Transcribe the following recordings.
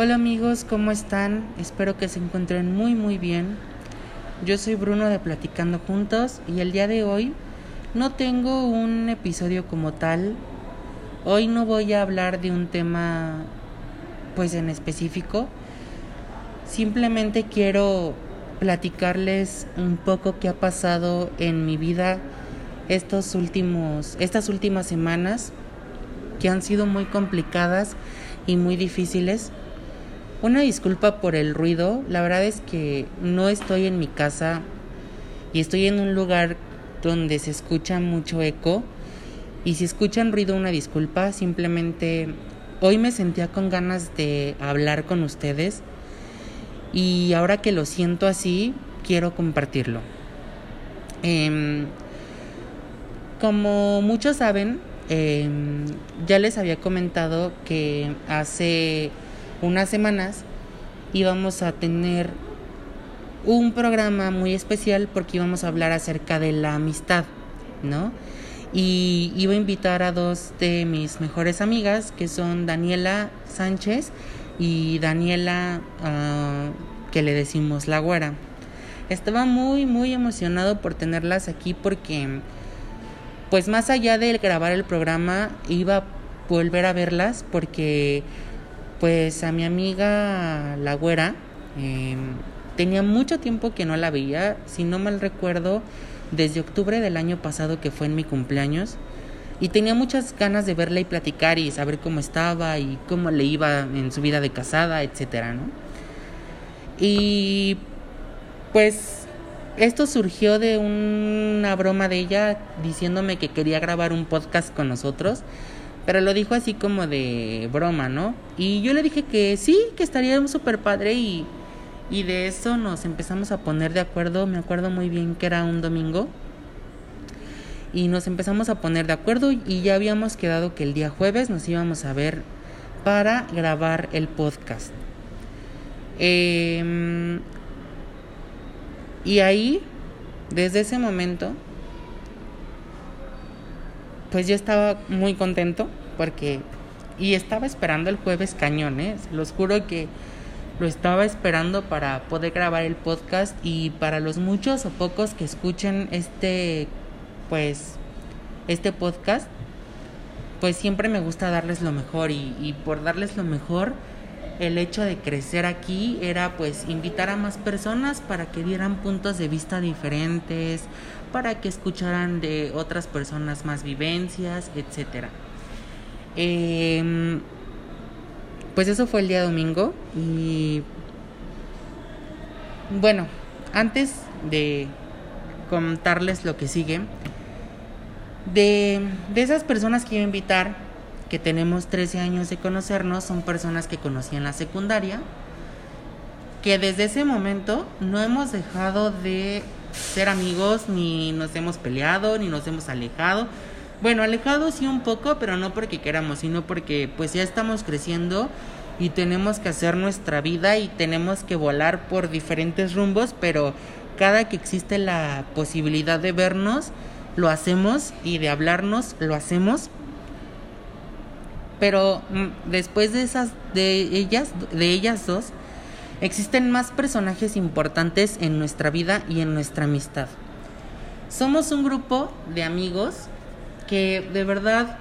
Hola amigos, ¿cómo están? Espero que se encuentren muy muy bien. Yo soy Bruno de Platicando Juntos y el día de hoy no tengo un episodio como tal. Hoy no voy a hablar de un tema pues en específico. Simplemente quiero platicarles un poco qué ha pasado en mi vida estos últimos estas últimas semanas que han sido muy complicadas y muy difíciles. Una disculpa por el ruido, la verdad es que no estoy en mi casa y estoy en un lugar donde se escucha mucho eco. Y si escuchan ruido una disculpa, simplemente hoy me sentía con ganas de hablar con ustedes. Y ahora que lo siento así, quiero compartirlo. Em, como muchos saben, em, ya les había comentado que hace unas semanas íbamos a tener un programa muy especial porque íbamos a hablar acerca de la amistad, ¿no? Y iba a invitar a dos de mis mejores amigas, que son Daniela Sánchez y Daniela, uh, que le decimos la güera. Estaba muy, muy emocionado por tenerlas aquí porque, pues más allá de grabar el programa, iba a volver a verlas porque pues a mi amiga la güera em, tenía mucho tiempo que no la veía, si no mal recuerdo, desde octubre del año pasado que fue en mi cumpleaños. Y tenía muchas ganas de verla y platicar y saber cómo estaba y cómo le iba en su vida de casada, etcétera, ¿no? Y pues esto surgió de una broma de ella diciéndome que quería grabar un podcast con nosotros pero lo dijo así como de broma, ¿no? Y yo le dije que sí, que estaría súper padre y, y de eso nos empezamos a poner de acuerdo. Me acuerdo muy bien que era un domingo. Y nos empezamos a poner de acuerdo y ya habíamos quedado que el día jueves nos íbamos a ver para grabar el podcast. Em, y ahí, desde ese momento, pues yo estaba muy contento porque y estaba esperando el jueves cañón, ¿eh? los juro que lo estaba esperando para poder grabar el podcast y para los muchos o pocos que escuchen este pues este podcast pues siempre me gusta darles lo mejor y, y por darles lo mejor el hecho de crecer aquí era pues invitar a más personas para que dieran puntos de vista diferentes, para que escucharan de otras personas más vivencias, etcétera. Em, pues eso fue el día domingo y bueno, antes de contarles lo que sigue, de, de esas personas que iba a invitar, que tenemos 13 años de conocernos son personas que conocí en la secundaria, que desde ese momento no hemos dejado de ser amigos, ni nos hemos peleado, ni nos hemos alejado. Bueno, alejado sí un poco, pero no porque queramos, sino porque pues ya estamos creciendo y tenemos que hacer nuestra vida y tenemos que volar por diferentes rumbos, pero cada que existe la posibilidad de vernos, lo hacemos y de hablarnos, lo hacemos pero mm, después de esas de ellas de ellas dos existen más personajes importantes en nuestra vida y en nuestra amistad. Somos un grupo de amigos que de verdad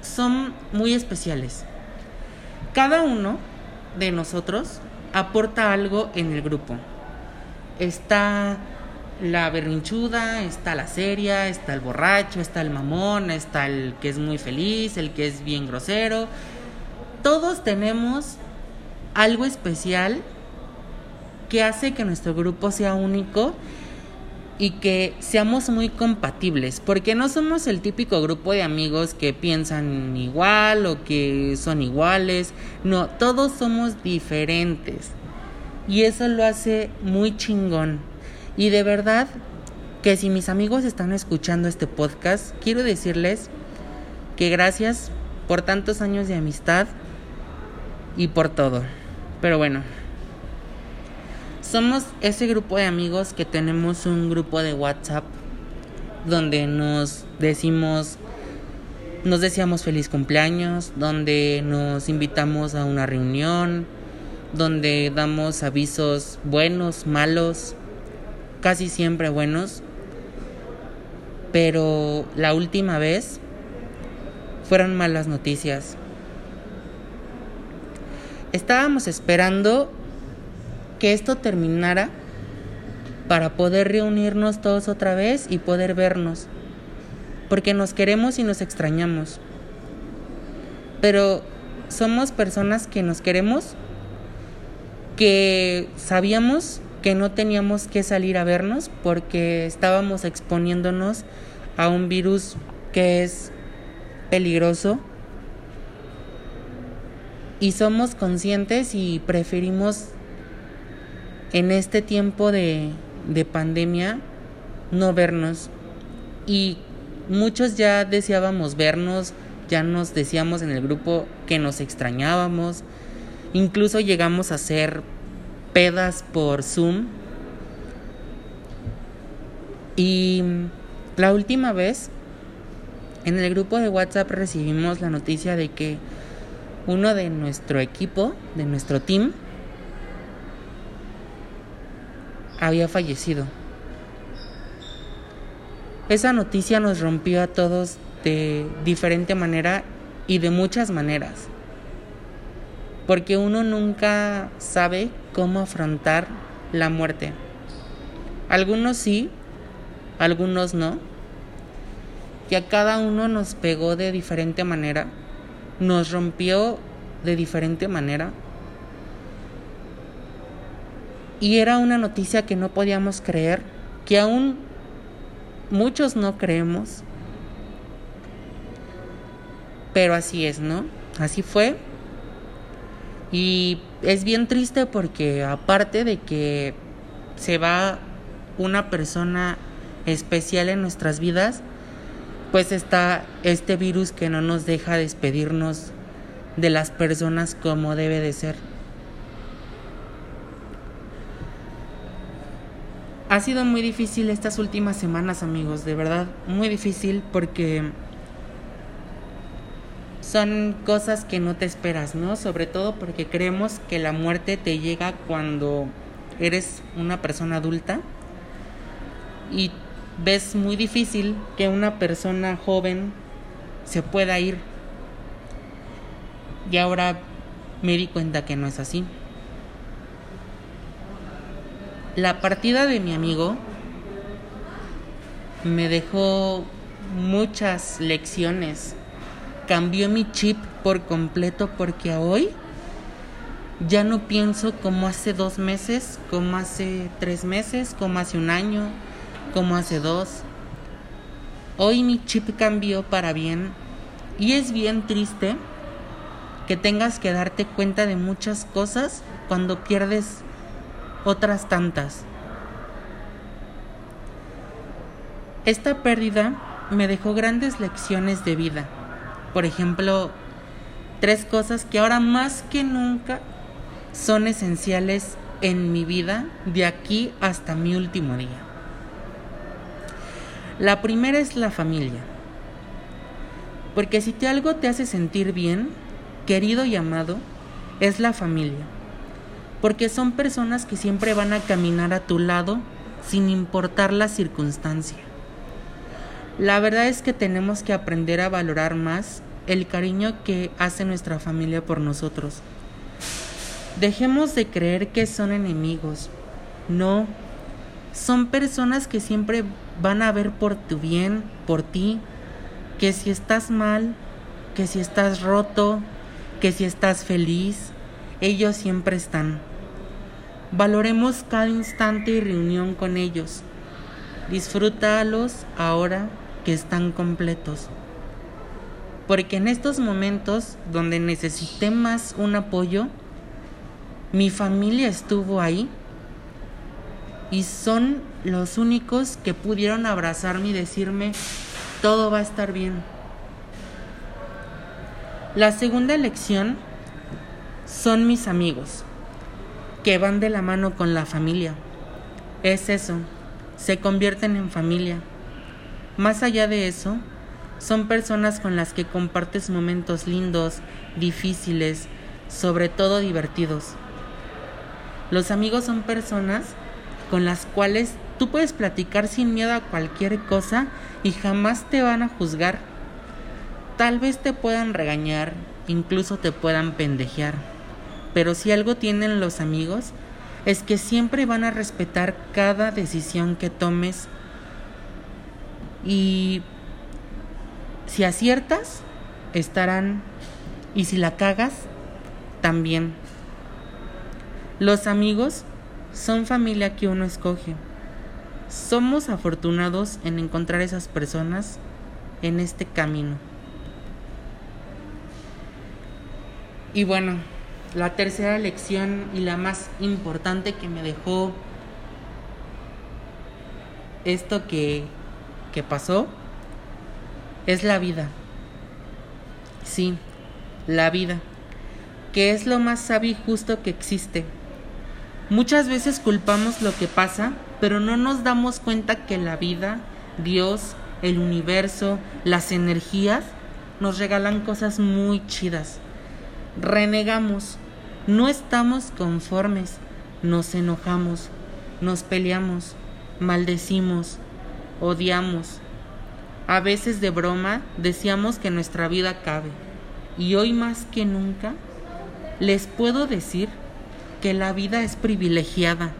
son muy especiales. Cada uno de nosotros aporta algo en el grupo. Está la berrinchuda, está la seria, está el borracho, está el mamón, está el que es muy feliz, el que es bien grosero. Todos tenemos algo especial que hace que nuestro grupo sea único y que seamos muy compatibles, porque no somos el típico grupo de amigos que piensan igual o que son iguales, no, todos somos diferentes y eso lo hace muy chingón. Y de verdad que si mis amigos están escuchando este podcast, quiero decirles que gracias por tantos años de amistad y por todo. Pero bueno, somos ese grupo de amigos que tenemos un grupo de WhatsApp donde nos decimos nos deseamos feliz cumpleaños, donde nos invitamos a una reunión, donde damos avisos buenos, malos, casi siempre buenos. Pero la última vez fueron malas noticias. Estábamos esperando que esto terminara para poder reunirnos todos otra vez y poder vernos, porque nos queremos y nos extrañamos. Pero somos personas que nos queremos, que sabíamos que no teníamos que salir a vernos porque estábamos exponiéndonos a un virus que es peligroso y somos conscientes y preferimos en este tiempo de, de pandemia no vernos. Y muchos ya deseábamos vernos, ya nos decíamos en el grupo que nos extrañábamos, incluso llegamos a hacer pedas por Zoom. Y la última vez en el grupo de WhatsApp recibimos la noticia de que uno de nuestro equipo, de nuestro team, había fallecido. Esa noticia nos rompió a todos de diferente manera y de muchas maneras. Porque uno nunca sabe cómo afrontar la muerte. Algunos sí, algunos no. Y a cada uno nos pegó de diferente manera. Nos rompió de diferente manera. Y era una noticia que no podíamos creer, que aún muchos no creemos. Pero así es, ¿no? Así fue. Y es bien triste porque aparte de que se va una persona especial en nuestras vidas, pues está este virus que no nos deja despedirnos de las personas como debe de ser. Ha sido muy difícil estas últimas semanas, amigos, de verdad, muy difícil porque son cosas que no te esperas, ¿no? Sobre todo porque creemos que la muerte te llega cuando eres una persona adulta y ves muy difícil que una persona joven se pueda ir. Y ahora me di cuenta que no es así. La partida de mi amigo me dejó muchas lecciones. Cambió mi chip por completo porque hoy ya no pienso como hace dos meses, como hace tres meses, como hace un año, como hace dos. Hoy mi chip cambió para bien y es bien triste que tengas que darte cuenta de muchas cosas cuando pierdes otras tantas. Esta pérdida me dejó grandes lecciones de vida. Por ejemplo, tres cosas que ahora más que nunca son esenciales en mi vida de aquí hasta mi último día. La primera es la familia. Porque si te algo te hace sentir bien, querido y amado, es la familia porque son personas que siempre van a caminar a tu lado sin importar la circunstancia. La verdad es que tenemos que aprender a valorar más el cariño que hace nuestra familia por nosotros. Dejemos de creer que son enemigos. No, son personas que siempre van a ver por tu bien, por ti, que si estás mal, que si estás roto, que si estás feliz, ellos siempre están. Valoremos cada instante y reunión con ellos. Disfrútalos ahora que están completos. Porque en estos momentos donde necesité más un apoyo, mi familia estuvo ahí y son los únicos que pudieron abrazarme y decirme, todo va a estar bien. La segunda lección son mis amigos, que van de la mano con la familia. Es eso, se convierten en familia. Más allá de eso, son personas con las que compartes momentos lindos, difíciles, sobre todo divertidos. Los amigos son personas con las cuales tú puedes platicar sin miedo a cualquier cosa y jamás te van a juzgar. Tal vez te puedan regañar, incluso te puedan pendejear. Pero si algo tienen los amigos, es que siempre van a respetar cada decisión que tomes y si aciertas, estarán y si la cagas, también. Los amigos son familia que uno escoge. Somos afortunados en encontrar esas personas en este camino. Y bueno, la tercera lección y la más importante que me dejó esto que, que pasó es la vida. Sí, la vida, que es lo más sabio y justo que existe. Muchas veces culpamos lo que pasa, pero no nos damos cuenta que la vida, Dios, el universo, las energías nos regalan cosas muy chidas renegamos, no estamos conformes, nos enojamos, nos peleamos, maldecimos, odiamos. A veces de broma decíamos que nuestra vida cabe. Y hoy más que nunca les puedo decir que la vida es privilegiada,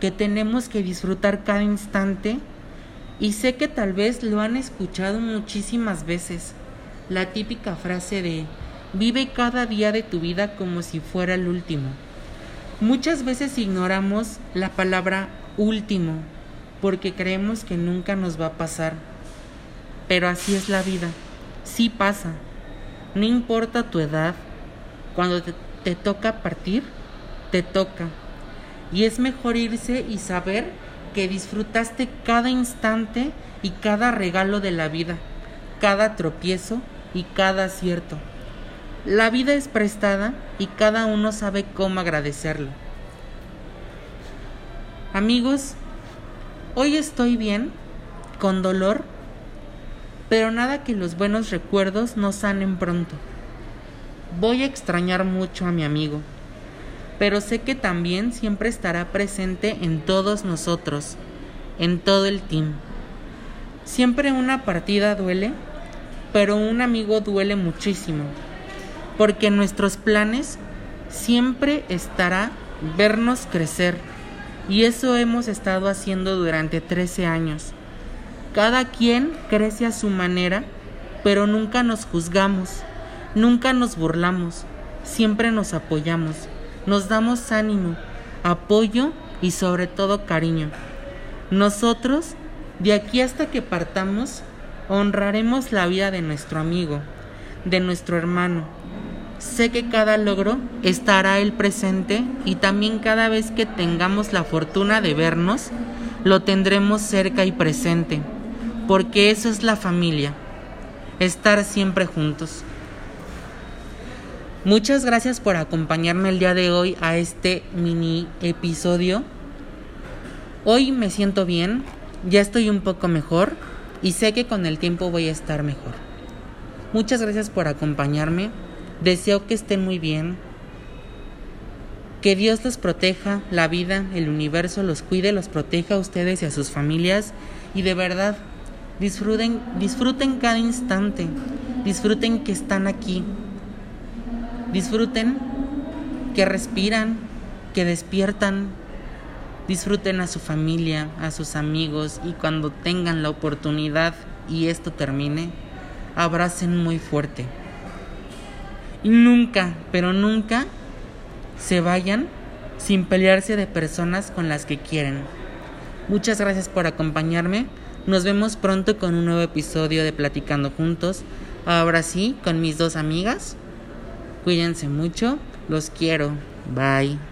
que tenemos que disfrutar cada instante y sé que tal vez lo han escuchado muchísimas veces, la típica frase de Vive cada día de tu vida como si fuera el último. Muchas veces ignoramos la palabra último porque creemos que nunca nos va a pasar. Pero así es la vida. Sí pasa. No importa tu edad. Cuando te, toca partir, te toca. Y es mejor irse y saber que disfrutaste cada instante y cada regalo de la vida, cada tropiezo y cada acierto. La vida es prestada y cada uno sabe cómo agradecerlo. Amigos, hoy estoy bien, con dolor, pero nada que los buenos recuerdos no sanen pronto. Voy a extrañar mucho a mi amigo, pero sé que también siempre estará presente en todos nosotros, en todo el team. Siempre una partida duele, pero un amigo duele muchísimo porque nuestros planes siempre estará vernos crecer. Y eso hemos estado haciendo durante 13 años. Cada quien crece a su manera, pero nunca nos juzgamos, nunca nos burlamos, siempre nos apoyamos, nos damos ánimo, apoyo y sobre todo cariño. Nosotros, de aquí hasta que partamos, honraremos la vida de nuestro amigo, de nuestro hermano, Sé que cada logro estará el presente y también cada vez que tengamos la fortuna de vernos, lo tendremos cerca y presente, porque eso es la familia, estar siempre juntos. Muchas gracias por acompañarme el día de hoy a este mini episodio. Hoy me siento bien, ya estoy un poco mejor y sé que con el tiempo voy a estar mejor. Muchas gracias por acompañarme. Deseo que estén muy bien. Que Dios los proteja, la vida, el universo los cuide, los proteja a ustedes y a sus familias. Y de verdad, disfruten, disfruten cada instante. Disfruten que están aquí. Disfruten que respiran, que despiertan. Disfruten a su familia, a sus amigos y cuando tengan la oportunidad y esto termine, abracen muy fuerte. Y nunca, pero nunca se vayan sin pelearse de personas con las que quieren. Muchas gracias por acompañarme. Nos vemos pronto con un nuevo episodio de Platicando Juntos. Ahora sí, con mis dos amigas. Cuídense mucho. Los quiero. Bye.